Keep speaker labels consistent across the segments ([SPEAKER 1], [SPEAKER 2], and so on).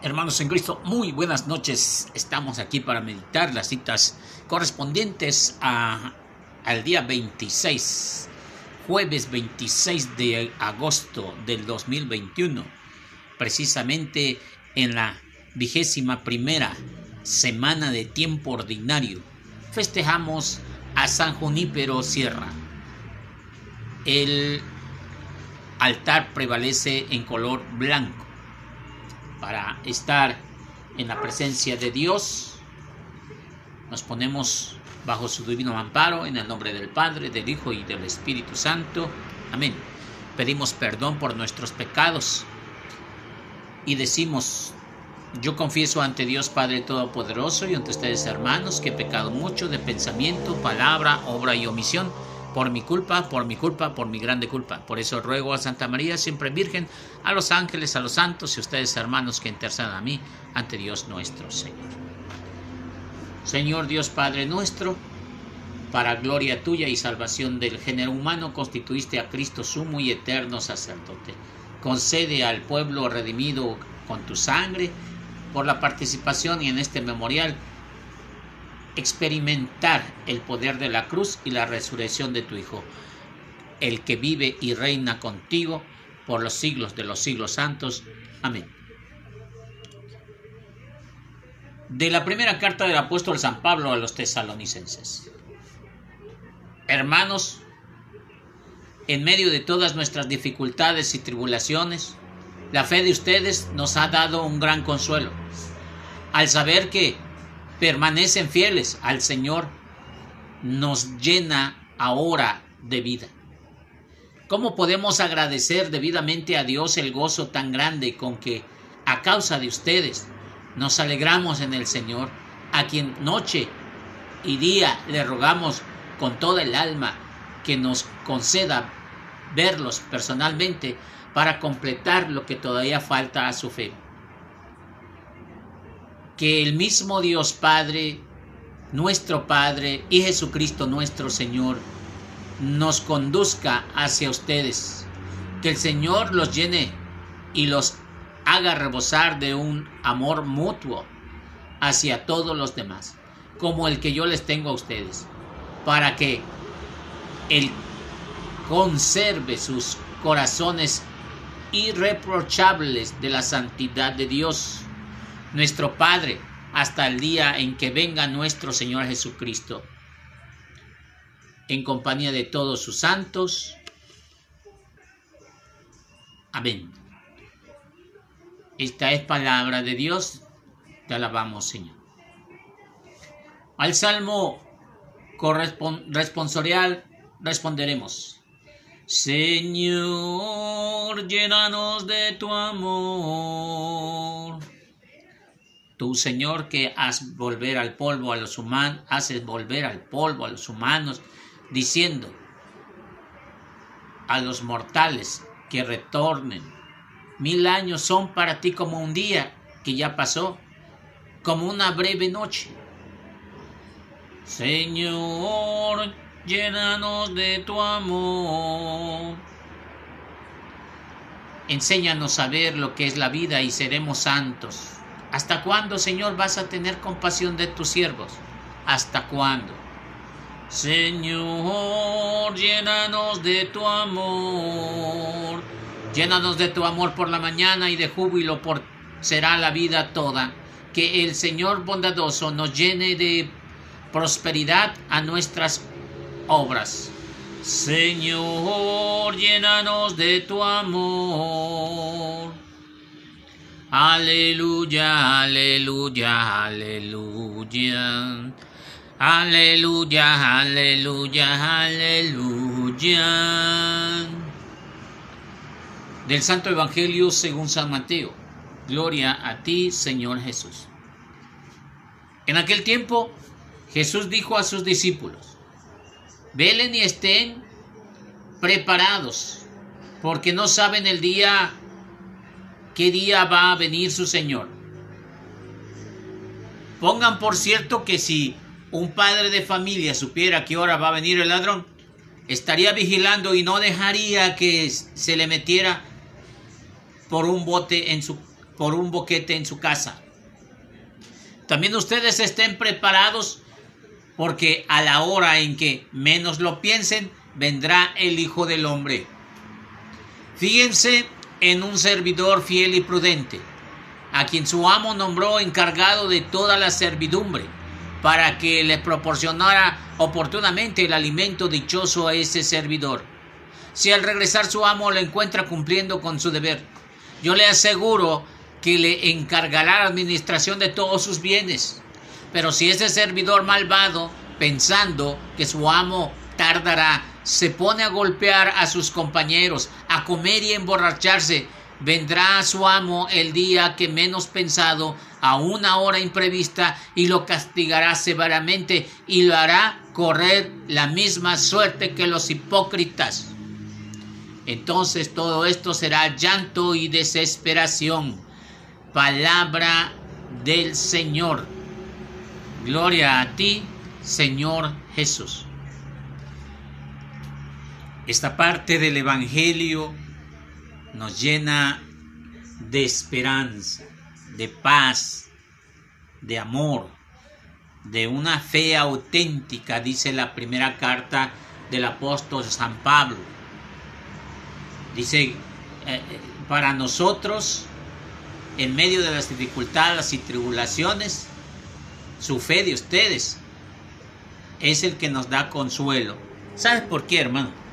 [SPEAKER 1] Hermanos en Cristo, muy buenas noches. Estamos aquí para meditar las citas correspondientes a, al día 26, jueves 26 de agosto del 2021, precisamente en la vigésima primera semana de tiempo ordinario. Festejamos a San Junípero Sierra. El altar prevalece en color blanco para estar en la presencia de Dios. Nos ponemos bajo su divino amparo en el nombre del Padre, del Hijo y del Espíritu Santo. Amén. Pedimos perdón por nuestros pecados y decimos, yo confieso ante Dios Padre Todopoderoso y ante ustedes hermanos que he pecado mucho de pensamiento, palabra, obra y omisión por mi culpa, por mi culpa, por mi grande culpa. Por eso ruego a Santa María, siempre Virgen, a los ángeles, a los santos y ustedes hermanos que intercedan a mí ante Dios nuestro Señor. Señor Dios Padre nuestro, para gloria tuya y salvación del género humano, constituiste a Cristo sumo y eterno sacerdote. Concede al pueblo redimido con tu sangre, por la participación en este memorial, experimentar el poder de la cruz y la resurrección de tu Hijo, el que vive y reina contigo por los siglos de los siglos santos. Amén. De la primera carta del apóstol San Pablo a los tesalonicenses. Hermanos, en medio de todas nuestras dificultades y tribulaciones, la fe de ustedes nos ha dado un gran consuelo, al saber que permanecen fieles al Señor, nos llena ahora de vida. ¿Cómo podemos agradecer debidamente a Dios el gozo tan grande con que, a causa de ustedes, nos alegramos en el Señor, a quien noche y día le rogamos con toda el alma que nos conceda verlos personalmente para completar lo que todavía falta a su fe? Que el mismo Dios Padre, nuestro Padre y Jesucristo nuestro Señor nos conduzca hacia ustedes. Que el Señor los llene y los haga rebosar de un amor mutuo hacia todos los demás, como el que yo les tengo a ustedes, para que Él conserve sus corazones irreprochables de la santidad de Dios nuestro Padre, hasta el día en que venga nuestro Señor Jesucristo, en compañía de todos sus santos. Amén. Esta es palabra de Dios. Te alabamos, Señor. Al salmo responsorial responderemos. Señor, llénanos de tu amor Tú, Señor, que has volver al polvo a los humanos, haces volver al polvo a los humanos, diciendo a los mortales que retornen. Mil años son para ti como un día que ya pasó, como una breve noche. Señor, llénanos de tu amor. Enséñanos a ver lo que es la vida y seremos santos. ¿Hasta cuándo, Señor, vas a tener compasión de tus siervos? ¿Hasta cuándo? Señor, llénanos de tu amor. Llénanos de tu amor por la mañana y de júbilo por será la vida toda. Que el Señor bondadoso nos llene de prosperidad a nuestras obras. Señor, llénanos de tu amor. Aleluya, aleluya, aleluya. Aleluya, aleluya, aleluya. Del Santo Evangelio según San Mateo. Gloria a ti, Señor Jesús. En aquel tiempo, Jesús dijo a sus discípulos, velen y estén preparados, porque no saben el día qué día va a venir su Señor. Pongan por cierto que si un padre de familia supiera qué hora va a venir el ladrón, estaría vigilando y no dejaría que se le metiera por un bote en su por un boquete en su casa. También ustedes estén preparados porque a la hora en que menos lo piensen, vendrá el Hijo del Hombre. Fíjense en un servidor fiel y prudente, a quien su amo nombró encargado de toda la servidumbre, para que le proporcionara oportunamente el alimento dichoso a ese servidor. Si al regresar su amo lo encuentra cumpliendo con su deber, yo le aseguro que le encargará la administración de todos sus bienes. Pero si ese servidor malvado, pensando que su amo tardará, se pone a golpear a sus compañeros, a comer y emborracharse, vendrá a su amo el día que menos pensado, a una hora imprevista, y lo castigará severamente y lo hará correr la misma suerte que los hipócritas. Entonces todo esto será llanto y desesperación. Palabra del Señor. Gloria a ti, Señor Jesús. Esta parte del Evangelio nos llena de esperanza, de paz, de amor, de una fe auténtica, dice la primera carta del apóstol San Pablo. Dice, eh, eh, para nosotros, en medio de las dificultades y tribulaciones, su fe de ustedes es el que nos da consuelo. ¿Sabes por qué, hermano?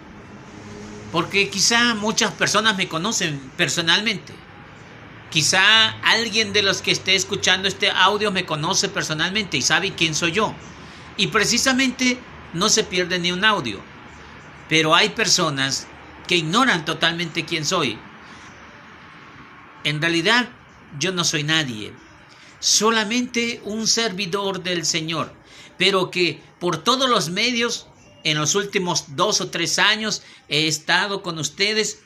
[SPEAKER 1] Porque quizá muchas personas me conocen personalmente. Quizá alguien de los que esté escuchando este audio me conoce personalmente y sabe quién soy yo. Y precisamente no se pierde ni un audio. Pero hay personas que ignoran totalmente quién soy. En realidad yo no soy nadie. Solamente un servidor del Señor. Pero que por todos los medios en los últimos dos o tres años he estado con ustedes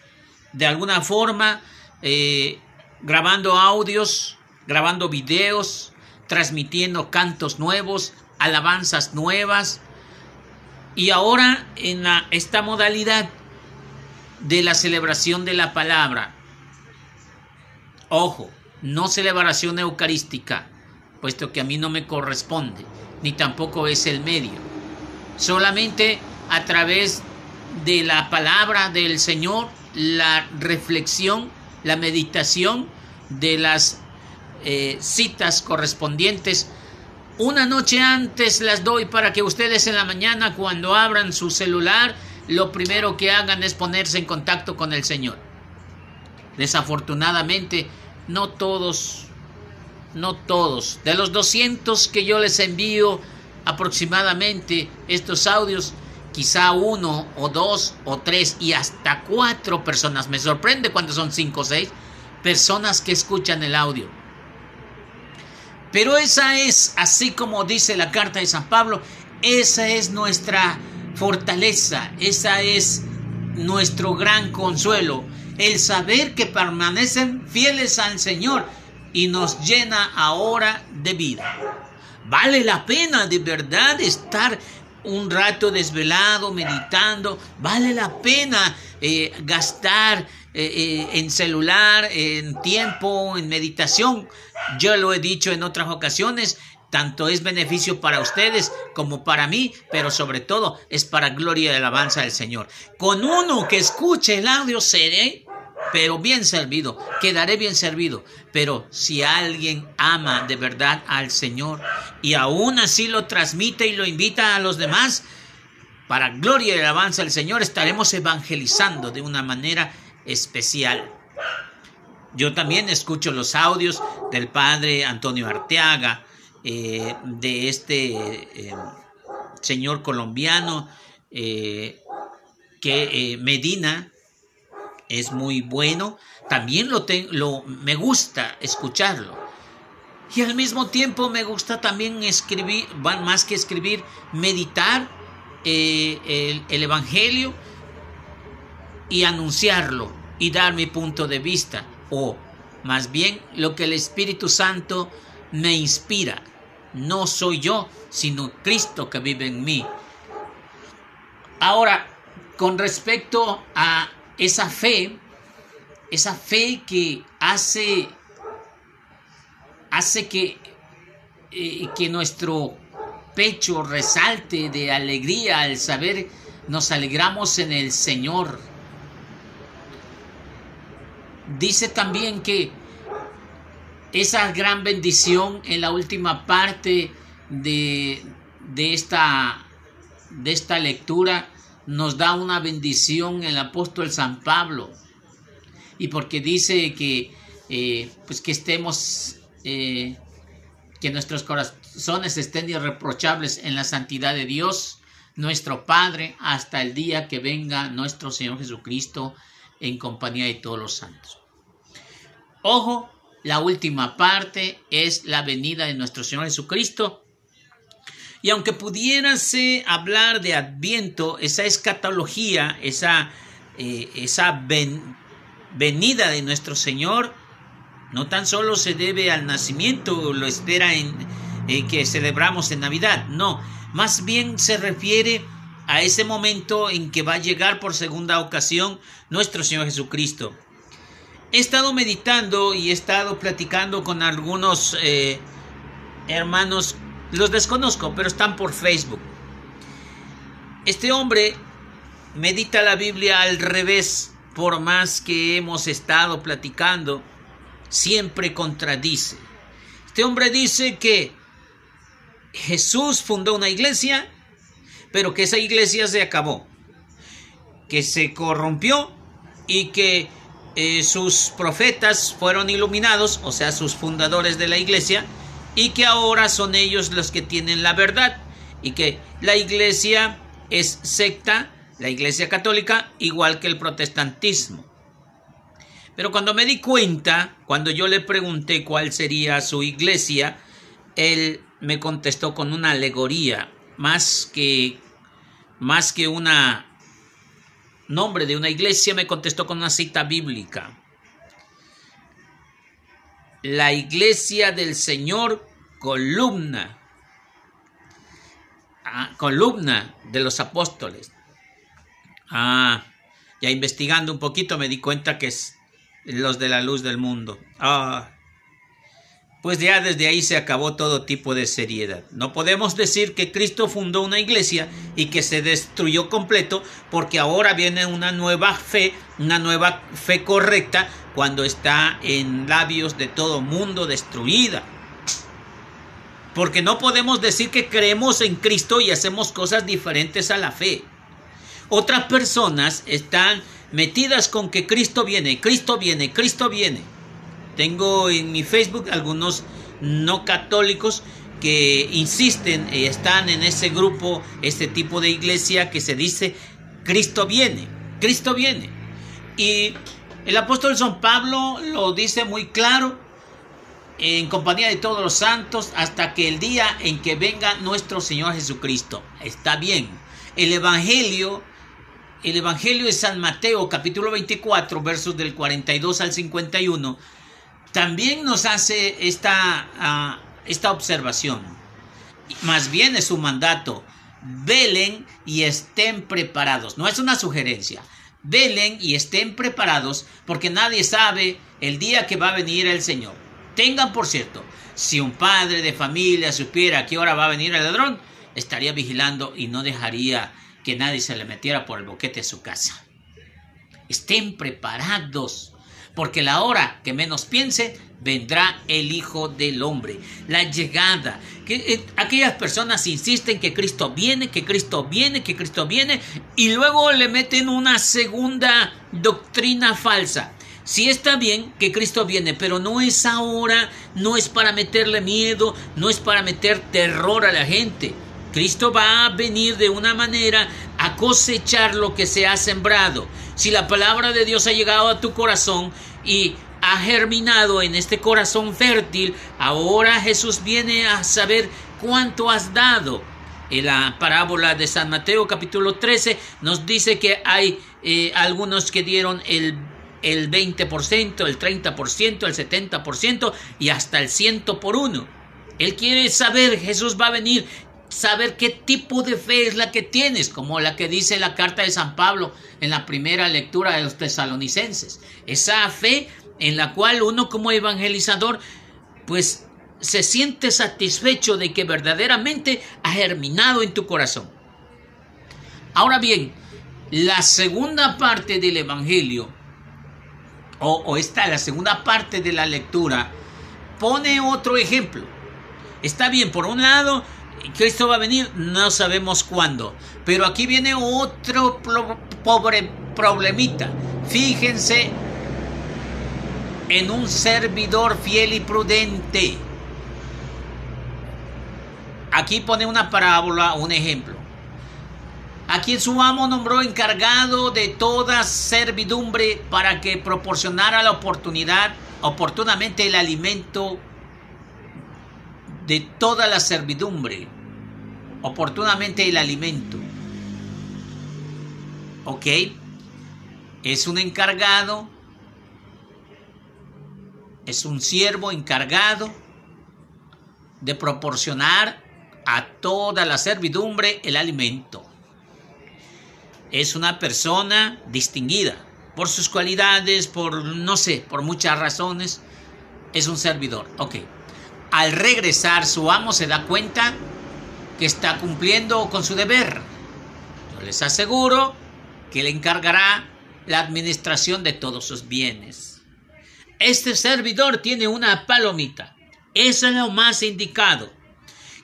[SPEAKER 1] de alguna forma eh, grabando audios, grabando videos, transmitiendo cantos nuevos, alabanzas nuevas. Y ahora en esta modalidad de la celebración de la palabra. Ojo, no celebración eucarística, puesto que a mí no me corresponde, ni tampoco es el medio solamente a través de la palabra del Señor, la reflexión, la meditación de las eh, citas correspondientes. Una noche antes las doy para que ustedes en la mañana cuando abran su celular, lo primero que hagan es ponerse en contacto con el Señor. Desafortunadamente, no todos, no todos, de los 200 que yo les envío, aproximadamente estos audios, quizá uno o dos o tres y hasta cuatro personas. Me sorprende cuando son cinco o seis personas que escuchan el audio. Pero esa es, así como dice la carta de San Pablo, esa es nuestra fortaleza, esa es nuestro gran consuelo, el saber que permanecen fieles al Señor y nos llena ahora de vida. Vale la pena de verdad estar un rato desvelado, meditando. Vale la pena eh, gastar eh, eh, en celular, en tiempo, en meditación. Yo lo he dicho en otras ocasiones. Tanto es beneficio para ustedes como para mí, pero sobre todo es para gloria y alabanza del Señor. Con uno que escuche el audio seré pero bien servido, quedaré bien servido. Pero si alguien ama de verdad al Señor y aún así lo transmite y lo invita a los demás, para gloria y alabanza del Señor estaremos evangelizando de una manera especial. Yo también escucho los audios del padre Antonio Arteaga, eh, de este eh, señor colombiano eh, que Medina, es muy bueno, también lo, lo me gusta escucharlo. Y al mismo tiempo me gusta también escribir, más que escribir, meditar eh, el Evangelio y anunciarlo y dar mi punto de vista, o más bien lo que el Espíritu Santo me inspira. No soy yo, sino Cristo que vive en mí. Ahora, con respecto a esa fe, esa fe que hace hace que, eh, que nuestro pecho resalte de alegría al saber nos alegramos en el Señor. Dice también que esa gran bendición en la última parte de, de, esta, de esta lectura nos da una bendición el apóstol San Pablo. Y porque dice que, eh, pues que estemos, eh, que nuestros corazones estén irreprochables en la santidad de Dios, nuestro Padre, hasta el día que venga nuestro Señor Jesucristo en compañía de todos los santos. Ojo, la última parte es la venida de nuestro Señor Jesucristo y aunque pudiérase hablar de Adviento, esa escatología, esa, eh, esa venida de nuestro Señor, no tan solo se debe al nacimiento, lo espera en eh, que celebramos en Navidad, no, más bien se refiere a ese momento en que va a llegar por segunda ocasión nuestro Señor Jesucristo. He estado meditando y he estado platicando con algunos eh, hermanos los desconozco, pero están por Facebook. Este hombre medita la Biblia al revés, por más que hemos estado platicando, siempre contradice. Este hombre dice que Jesús fundó una iglesia, pero que esa iglesia se acabó, que se corrompió y que eh, sus profetas fueron iluminados, o sea, sus fundadores de la iglesia, y que ahora son ellos los que tienen la verdad y que la iglesia es secta, la iglesia católica, igual que el protestantismo. Pero cuando me di cuenta, cuando yo le pregunté cuál sería su iglesia, él me contestó con una alegoría, más que más que nombre de una iglesia, me contestó con una cita bíblica la iglesia del Señor columna, ah, columna de los apóstoles. Ah, ya investigando un poquito me di cuenta que es los de la luz del mundo. Ah, pues ya desde ahí se acabó todo tipo de seriedad. No podemos decir que Cristo fundó una iglesia y que se destruyó completo porque ahora viene una nueva fe, una nueva fe correcta cuando está en labios de todo mundo destruida. Porque no podemos decir que creemos en Cristo y hacemos cosas diferentes a la fe. Otras personas están metidas con que Cristo viene, Cristo viene, Cristo viene tengo en mi Facebook algunos no católicos que insisten y están en ese grupo, este tipo de iglesia que se dice Cristo viene, Cristo viene. Y el apóstol San Pablo lo dice muy claro, en compañía de todos los santos, hasta que el día en que venga nuestro Señor Jesucristo. Está bien. El Evangelio, el Evangelio de San Mateo, capítulo 24, versos del 42 al 51, también nos hace esta, ah, esta observación. Más bien es un mandato. Velen y estén preparados. No es una sugerencia. Velen y estén preparados porque nadie sabe el día que va a venir el Señor. Tengan por cierto, si un padre de familia supiera a qué hora va a venir el ladrón, estaría vigilando y no dejaría que nadie se le metiera por el boquete de su casa. Estén preparados porque la hora que menos piense vendrá el Hijo del Hombre. La llegada. Que, eh, aquellas personas insisten que Cristo viene, que Cristo viene, que Cristo viene, y luego le meten una segunda doctrina falsa. Sí está bien que Cristo viene, pero no es ahora, no es para meterle miedo, no es para meter terror a la gente. Cristo va a venir de una manera a cosechar lo que se ha sembrado. Si la palabra de Dios ha llegado a tu corazón y ha germinado en este corazón fértil, ahora Jesús viene a saber cuánto has dado. En la parábola de San Mateo capítulo 13 nos dice que hay eh, algunos que dieron el, el 20%, el 30%, el 70% y hasta el ciento por uno. Él quiere saber, Jesús va a venir, saber qué tipo de fe es la que tienes, como la que dice la carta de San Pablo en la primera lectura de los tesalonicenses. Esa fe en la cual uno como evangelizador, pues se siente satisfecho de que verdaderamente ha germinado en tu corazón. Ahora bien, la segunda parte del Evangelio, o, esta, la segunda parte de la lectura, pone otro ejemplo. Está bien, por un lado, Cristo va a venir, no sabemos cuándo. Pero aquí viene otro pobre problemita. Fíjense en un servidor fiel y prudente. Aquí pone una parábola, un ejemplo. A quien su amo nombró encargado de toda servidumbre para que proporcionara la oportunidad, oportunamente el alimento de toda la servidumbre, oportunamente el alimento. ¿Ok? Es un encargado, es un siervo encargado de proporcionar a toda la servidumbre el alimento. Es una persona distinguida por sus cualidades, por no sé, por muchas razones. Es un servidor. Ok. Al regresar, su amo se da cuenta que está cumpliendo con su deber. Yo les aseguro que le encargará la administración de todos sus bienes. Este servidor tiene una palomita. Eso es lo más indicado.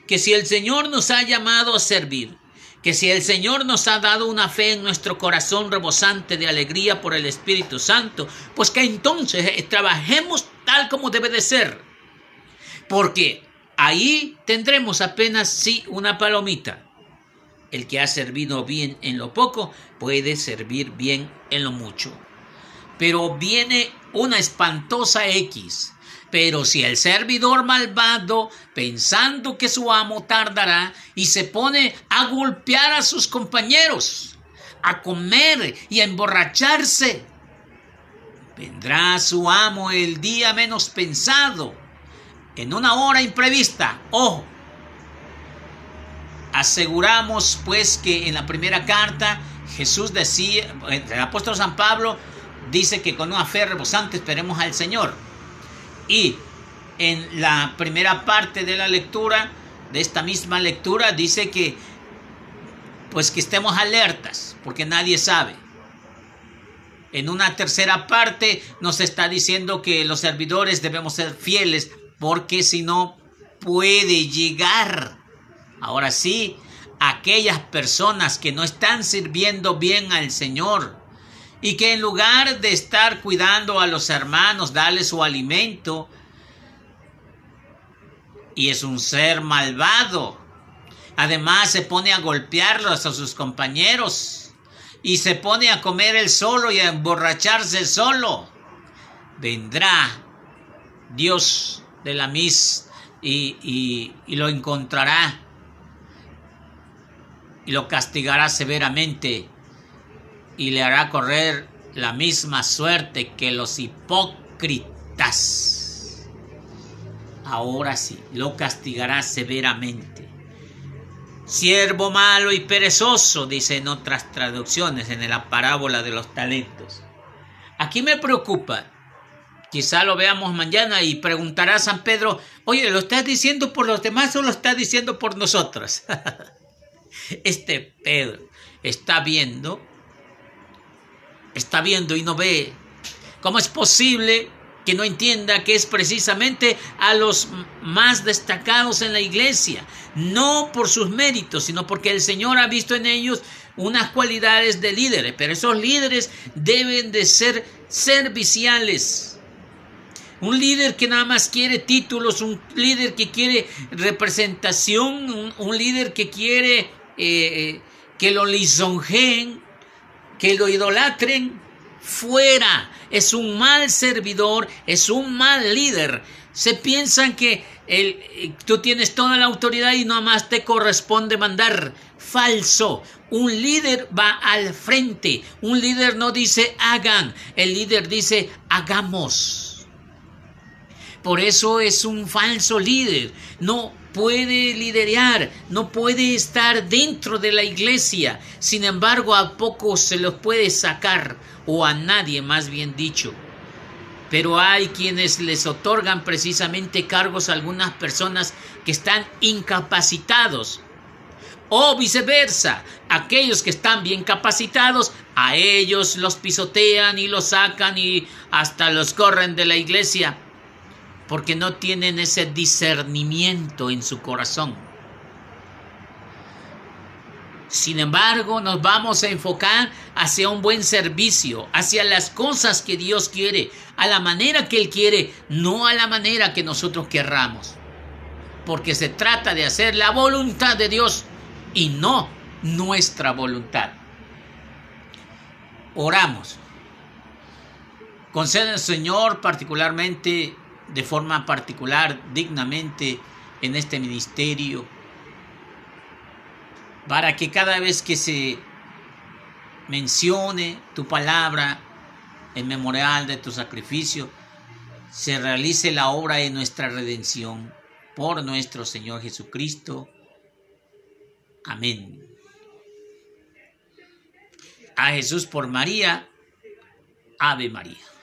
[SPEAKER 1] Que si el Señor nos ha llamado a servir, que si el Señor nos ha dado una fe en nuestro corazón rebosante de alegría por el Espíritu Santo, pues que entonces trabajemos tal como debe de ser porque ahí tendremos apenas sí una palomita. El que ha servido bien en lo poco puede servir bien en lo mucho. Pero viene una espantosa X. Pero si el servidor malvado, pensando que su amo tardará, y se pone a golpear a sus compañeros, a comer y a emborracharse, vendrá su amo el día menos pensado en una hora imprevista. Ojo. Aseguramos pues que en la primera carta Jesús decía, el apóstol San Pablo dice que con una fe rebosante esperemos al Señor. Y en la primera parte de la lectura, de esta misma lectura, dice que pues que estemos alertas, porque nadie sabe. En una tercera parte nos está diciendo que los servidores debemos ser fieles porque si no puede llegar. Ahora sí, aquellas personas que no están sirviendo bien al Señor y que en lugar de estar cuidando a los hermanos, darle su alimento, y es un ser malvado. Además se pone a golpearlos a sus compañeros y se pone a comer él solo y a emborracharse solo. Vendrá Dios de la mis y, y lo encontrará y lo castigará severamente y le hará correr la misma suerte que los hipócritas. Ahora sí, lo castigará severamente. Siervo malo y perezoso, dice en otras traducciones, en la parábola de los talentos. Aquí me preocupa Quizá lo veamos mañana y preguntará San Pedro, oye, ¿lo estás diciendo por los demás o lo estás diciendo por nosotros? este Pedro está viendo, está viendo y no ve. ¿Cómo es posible que no entienda que es precisamente a los más destacados en la iglesia? No por sus méritos, sino porque el Señor ha visto en ellos unas cualidades de líderes, pero esos líderes deben de ser serviciales un líder que nada más quiere títulos, un líder que quiere representación, un, líder que quiere eh, eh, que lo lisonjeen, que lo idolatren, fuera. Es un mal servidor, es un mal líder. Se piensan que el, tú tienes toda la autoridad y nada más te corresponde mandar. Falso. Un líder va al frente. Un líder no dice hagan. El líder dice hagamos. Por eso es un falso líder. No puede liderear, no puede estar dentro de la iglesia. Sin embargo, a poco se los puede sacar, o a nadie más bien dicho. Pero hay quienes les otorgan precisamente cargos a algunas personas que están incapacitados. O viceversa, aquellos que están bien capacitados, a ellos los pisotean y los sacan y hasta los corren de la iglesia, porque no tienen ese discernimiento en su corazón. Sin embargo, nos vamos a enfocar hacia un buen servicio, hacia las cosas que Dios quiere, a la manera que Él quiere, no a la manera que nosotros querramos. Porque se trata de hacer la voluntad de Dios y no nuestra voluntad. Oramos. Concede, Señor, particularmente, de forma particular, dignamente, en este ministerio, para que cada vez que se mencione tu palabra en memorial de tu sacrificio, se realice la obra de nuestra redención por nuestro Señor Jesucristo. Amén. A Jesús por María. Ave María.